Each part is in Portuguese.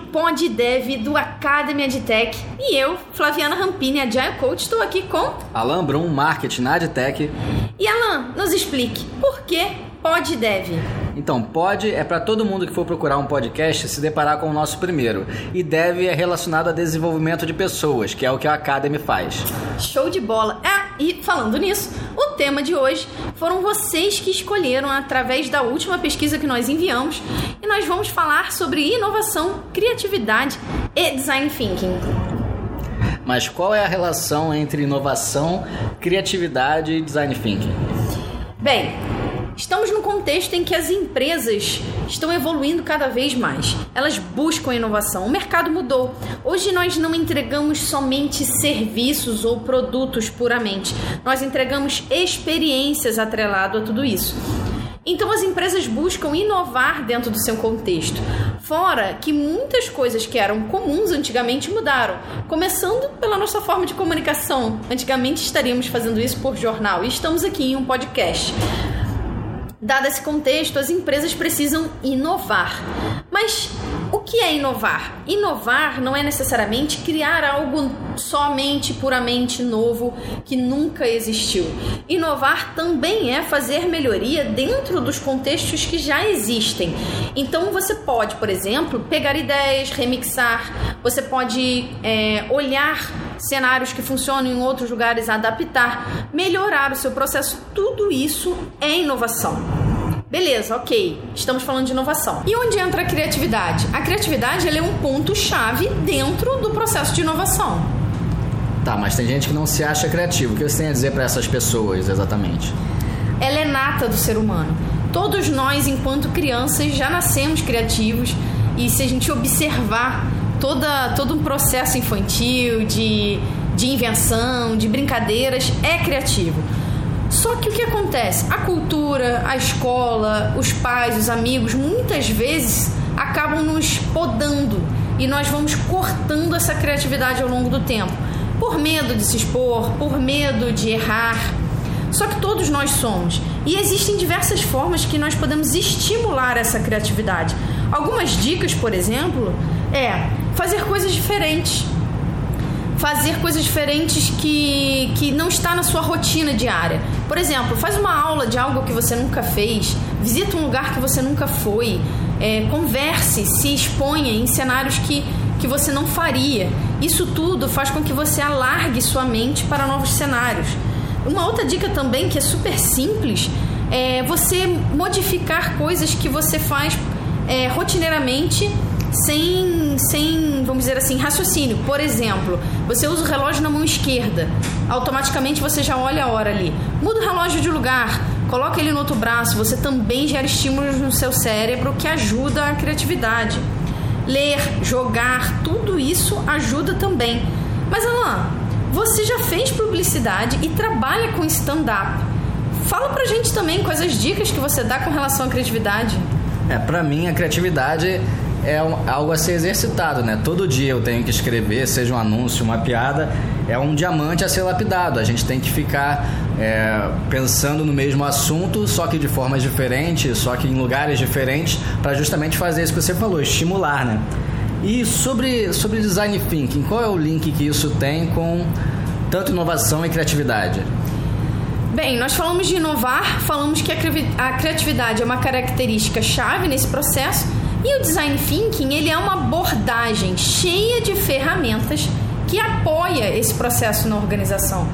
Pod Dev do Academy EdTech e eu, Flaviana Rampini, Agile Coach, estou aqui com Alan Brum, Marketing na EdTech. E Alan, nos explique por que Pod Dev? Então, pod é para todo mundo que for procurar um podcast se deparar com o nosso primeiro. E dev é relacionado a desenvolvimento de pessoas, que é o que a Academy faz. Show de bola! Ah, e falando nisso, o tema de hoje foram vocês que escolheram através da última pesquisa que nós enviamos e nós vamos falar sobre inovação, criatividade e design thinking. Mas qual é a relação entre inovação, criatividade e design thinking? Bem, Estamos num contexto em que as empresas estão evoluindo cada vez mais. Elas buscam inovação. O mercado mudou. Hoje nós não entregamos somente serviços ou produtos puramente. Nós entregamos experiências atrelado a tudo isso. Então as empresas buscam inovar dentro do seu contexto. Fora que muitas coisas que eram comuns antigamente mudaram, começando pela nossa forma de comunicação. Antigamente estaríamos fazendo isso por jornal e estamos aqui em um podcast. Dado esse contexto, as empresas precisam inovar. Mas o que é inovar? Inovar não é necessariamente criar algo somente, puramente novo que nunca existiu. Inovar também é fazer melhoria dentro dos contextos que já existem. Então você pode, por exemplo, pegar ideias, remixar, você pode é, olhar cenários que funcionam em outros lugares, adaptar, melhorar o seu processo, tudo isso é inovação. Beleza, ok. Estamos falando de inovação. E onde entra a criatividade? A criatividade é um ponto-chave dentro do processo de inovação. Tá, mas tem gente que não se acha criativo. O que você tem a dizer para essas pessoas exatamente? Ela é nata do ser humano. Todos nós, enquanto crianças, já nascemos criativos e se a gente observar toda, todo um processo infantil de, de invenção, de brincadeiras, é criativo. Só que o que acontece? A cultura, a escola, os pais, os amigos, muitas vezes acabam nos podando e nós vamos cortando essa criatividade ao longo do tempo. Por medo de se expor, por medo de errar. Só que todos nós somos. E existem diversas formas que nós podemos estimular essa criatividade. Algumas dicas, por exemplo, é fazer coisas diferentes fazer coisas diferentes que, que não está na sua rotina diária. Por exemplo, faz uma aula de algo que você nunca fez, visita um lugar que você nunca foi, é, converse, se exponha em cenários que, que você não faria. Isso tudo faz com que você alargue sua mente para novos cenários. Uma outra dica também que é super simples é você modificar coisas que você faz é, rotineiramente sem, sem, vamos dizer assim, raciocínio. Por exemplo, você usa o relógio na mão esquerda, automaticamente você já olha a hora ali. Muda o relógio de lugar, coloca ele no outro braço, você também gera estímulos no seu cérebro que ajuda a criatividade. Ler, jogar, tudo isso ajuda também. Mas Alan, você já fez publicidade e trabalha com stand-up. Fala pra gente também quais as dicas que você dá com relação à criatividade. É, pra mim a criatividade é um, algo a ser exercitado, né? Todo dia eu tenho que escrever, seja um anúncio, uma piada, é um diamante a ser lapidado. A gente tem que ficar é, pensando no mesmo assunto, só que de formas diferentes, só que em lugares diferentes, para justamente fazer isso que você falou, estimular, né? E sobre, sobre design thinking, qual é o link que isso tem com tanto inovação e criatividade? Bem, nós falamos de inovar, falamos que a criatividade é uma característica chave nesse processo e o design thinking, ele é uma abordagem cheia de ferramentas que apoia esse processo na organização.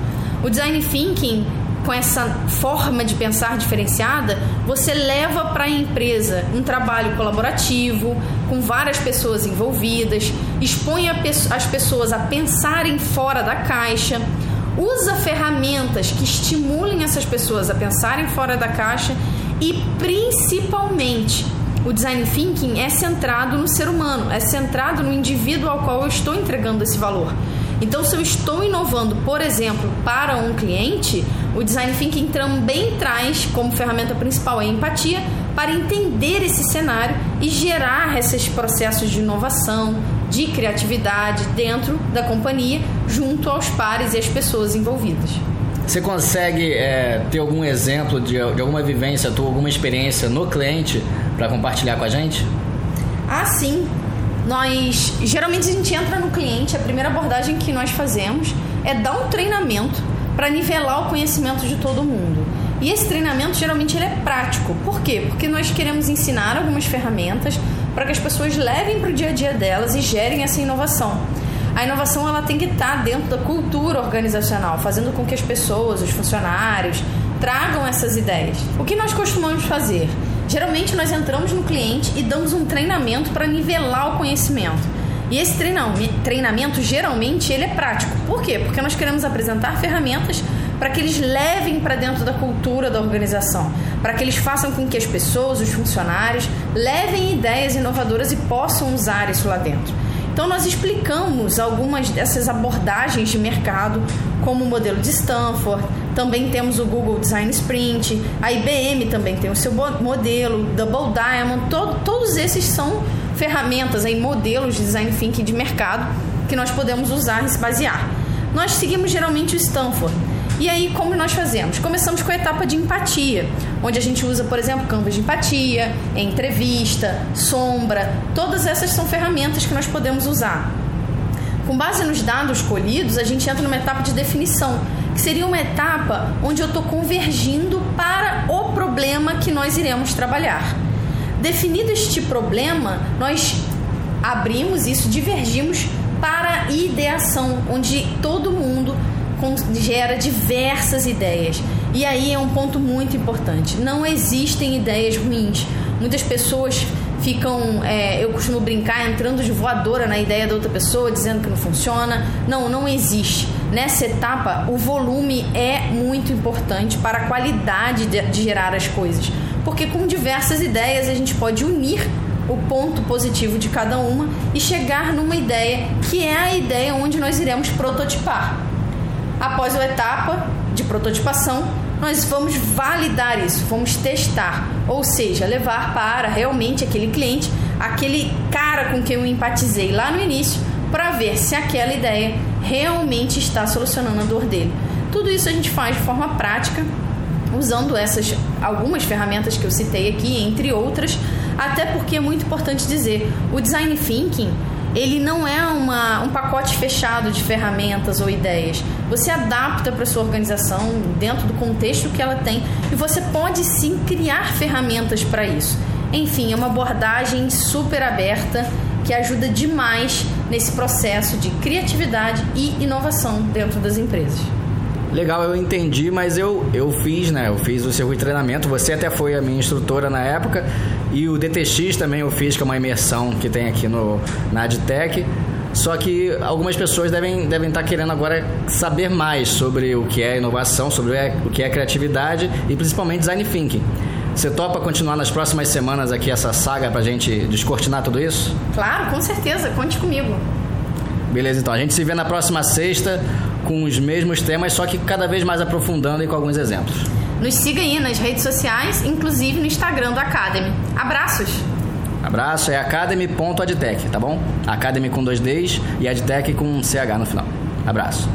O design thinking, com essa forma de pensar diferenciada, você leva para a empresa um trabalho colaborativo, com várias pessoas envolvidas, expõe as pessoas a pensarem fora da caixa, usa ferramentas que estimulem essas pessoas a pensarem fora da caixa e principalmente o design thinking é centrado no ser humano, é centrado no indivíduo ao qual eu estou entregando esse valor. Então, se eu estou inovando, por exemplo, para um cliente, o design thinking também traz como ferramenta principal a empatia para entender esse cenário e gerar esses processos de inovação, de criatividade dentro da companhia, junto aos pares e às pessoas envolvidas. Você consegue é, ter algum exemplo de, de alguma vivência, tua, alguma experiência no cliente para compartilhar com a gente? Ah, sim. Nós geralmente a gente entra no cliente, a primeira abordagem que nós fazemos é dar um treinamento para nivelar o conhecimento de todo mundo. E esse treinamento geralmente ele é prático. Por quê? Porque nós queremos ensinar algumas ferramentas para que as pessoas levem para o dia a dia delas e gerem essa inovação. A inovação ela tem que estar dentro da cultura organizacional, fazendo com que as pessoas, os funcionários, tragam essas ideias. O que nós costumamos fazer? Geralmente nós entramos no cliente e damos um treinamento para nivelar o conhecimento. E esse treinamento geralmente ele é prático. Por quê? Porque nós queremos apresentar ferramentas para que eles levem para dentro da cultura da organização, para que eles façam com que as pessoas, os funcionários, levem ideias inovadoras e possam usar isso lá dentro. Então nós explicamos algumas dessas abordagens de mercado, como o modelo de Stanford, também temos o Google Design Sprint, a IBM também tem o seu modelo, Double Diamond, todo, todos esses são ferramentas, aí, modelos de design thinking de mercado que nós podemos usar e se basear. Nós seguimos geralmente o Stanford. E aí, como nós fazemos? Começamos com a etapa de empatia, onde a gente usa, por exemplo, canvas de empatia, entrevista, sombra, todas essas são ferramentas que nós podemos usar. Com base nos dados colhidos, a gente entra numa etapa de definição, que seria uma etapa onde eu estou convergindo para o problema que nós iremos trabalhar. Definido este problema, nós abrimos isso, divergimos para a ideação, onde todo mundo gera diversas ideias. E aí é um ponto muito importante: não existem ideias ruins. Muitas pessoas ficam, é, eu costumo brincar, entrando de voadora na ideia da outra pessoa, dizendo que não funciona. Não, não existe. Nessa etapa, o volume é muito importante para a qualidade de, de gerar as coisas. Porque com diversas ideias a gente pode unir o ponto positivo de cada uma e chegar numa ideia que é a ideia onde nós iremos prototipar. Após a etapa de prototipação, nós vamos validar isso, vamos testar, ou seja, levar para realmente aquele cliente, aquele cara com quem eu empatizei lá no início, para ver se aquela ideia realmente está solucionando a dor dele. Tudo isso a gente faz de forma prática, usando essas algumas ferramentas que eu citei aqui, entre outras, até porque é muito importante dizer, o design thinking ele não é uma, um pacote fechado de ferramentas ou ideias. Você adapta para sua organização dentro do contexto que ela tem e você pode sim criar ferramentas para isso. Enfim, é uma abordagem super aberta que ajuda demais nesse processo de criatividade e inovação dentro das empresas. Legal, eu entendi, mas eu, eu fiz, né? Eu fiz o seu treinamento. Você até foi a minha instrutora na época. E o DTX também eu fiz, que é uma imersão que tem aqui no, na AdTech. Só que algumas pessoas devem, devem estar querendo agora saber mais sobre o que é inovação, sobre o que é criatividade e principalmente design thinking. Você topa continuar nas próximas semanas aqui essa saga para a gente descortinar tudo isso? Claro, com certeza. Conte comigo. Beleza, então. A gente se vê na próxima sexta com os mesmos temas, só que cada vez mais aprofundando e com alguns exemplos. Nos siga aí nas redes sociais, inclusive no Instagram do Academy. Abraços! Abraço, é academy.adtech, tá bom? Academy com dois Ds e adtech com um CH no final. Abraço.